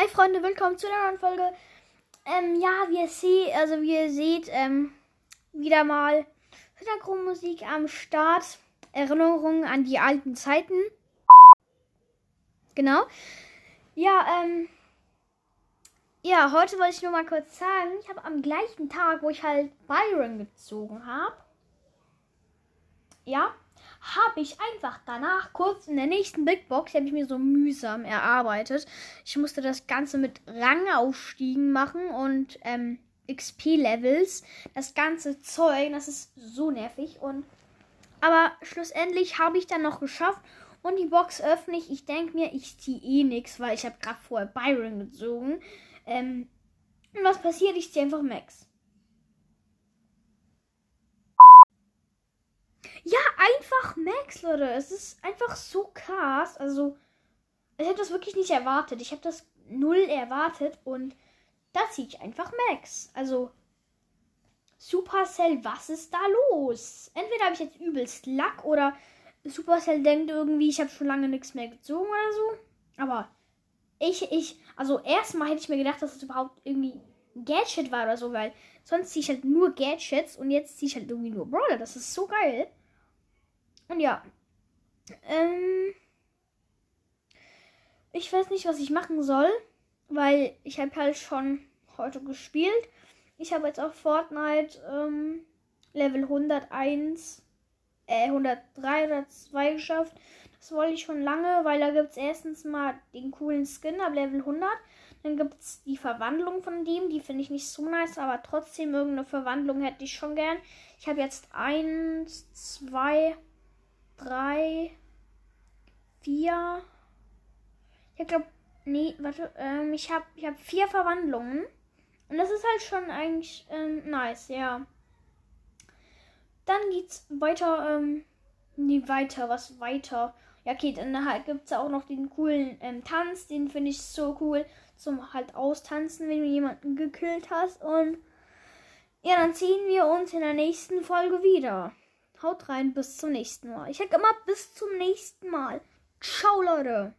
Hi Freunde, willkommen zu einer neuen Folge. Ähm, ja, wie ihr seht, also wie ihr seht, ähm, wieder mal Hintergrundmusik am Start. Erinnerungen an die alten Zeiten. Genau. Ja, ähm, ja, heute wollte ich nur mal kurz sagen, ich habe am gleichen Tag, wo ich halt Byron gezogen habe, ja, habe ich einfach danach kurz in der nächsten Big Box, die habe ich mir so mühsam erarbeitet. Ich musste das Ganze mit Rangaufstiegen machen und ähm, XP-Levels. Das ganze Zeug, das ist so nervig. Und aber schlussendlich habe ich dann noch geschafft und die Box öffne ich. Ich denke mir, ich ziehe eh nichts, weil ich habe gerade vorher Byron gezogen. Ähm, und was passiert? Ich ziehe einfach Max. Ja, einfach Max, Leute. Es ist einfach so krass. Also, ich habe das wirklich nicht erwartet. Ich habe das null erwartet und da ziehe ich einfach Max. Also, Supercell, was ist da los? Entweder habe ich jetzt übelst Lack oder Supercell denkt irgendwie, ich habe schon lange nichts mehr gezogen oder so. Aber ich, ich, also erstmal hätte ich mir gedacht, dass es überhaupt irgendwie Gadget war oder so, weil sonst ziehe ich halt nur Gadgets und jetzt ziehe ich halt irgendwie nur Brawler. Das ist so geil. Und ja. Ähm, ich weiß nicht, was ich machen soll, weil ich habe halt schon heute gespielt. Ich habe jetzt auf Fortnite ähm, Level 101, äh, 103 oder 2 geschafft. Das wollte ich schon lange, weil da gibt es erstens mal den coolen Skin ab Level 100. Dann gibt es die Verwandlung von dem, die finde ich nicht so nice, aber trotzdem irgendeine Verwandlung hätte ich schon gern. Ich habe jetzt 1, 2, drei, vier. Ich glaube, nee, warte, ähm, ich habe ich hab vier Verwandlungen. Und das ist halt schon eigentlich ähm, nice, ja. Dann geht's weiter, ähm, nee, weiter, was weiter. Ja, okay, dann halt gibt's auch noch den coolen ähm, Tanz, den finde ich so cool zum halt austanzen, wenn du jemanden gekillt hast. Und ja, dann ziehen wir uns in der nächsten Folge wieder. Haut rein, bis zum nächsten Mal. Ich sag immer bis zum nächsten Mal. Ciao, Leute.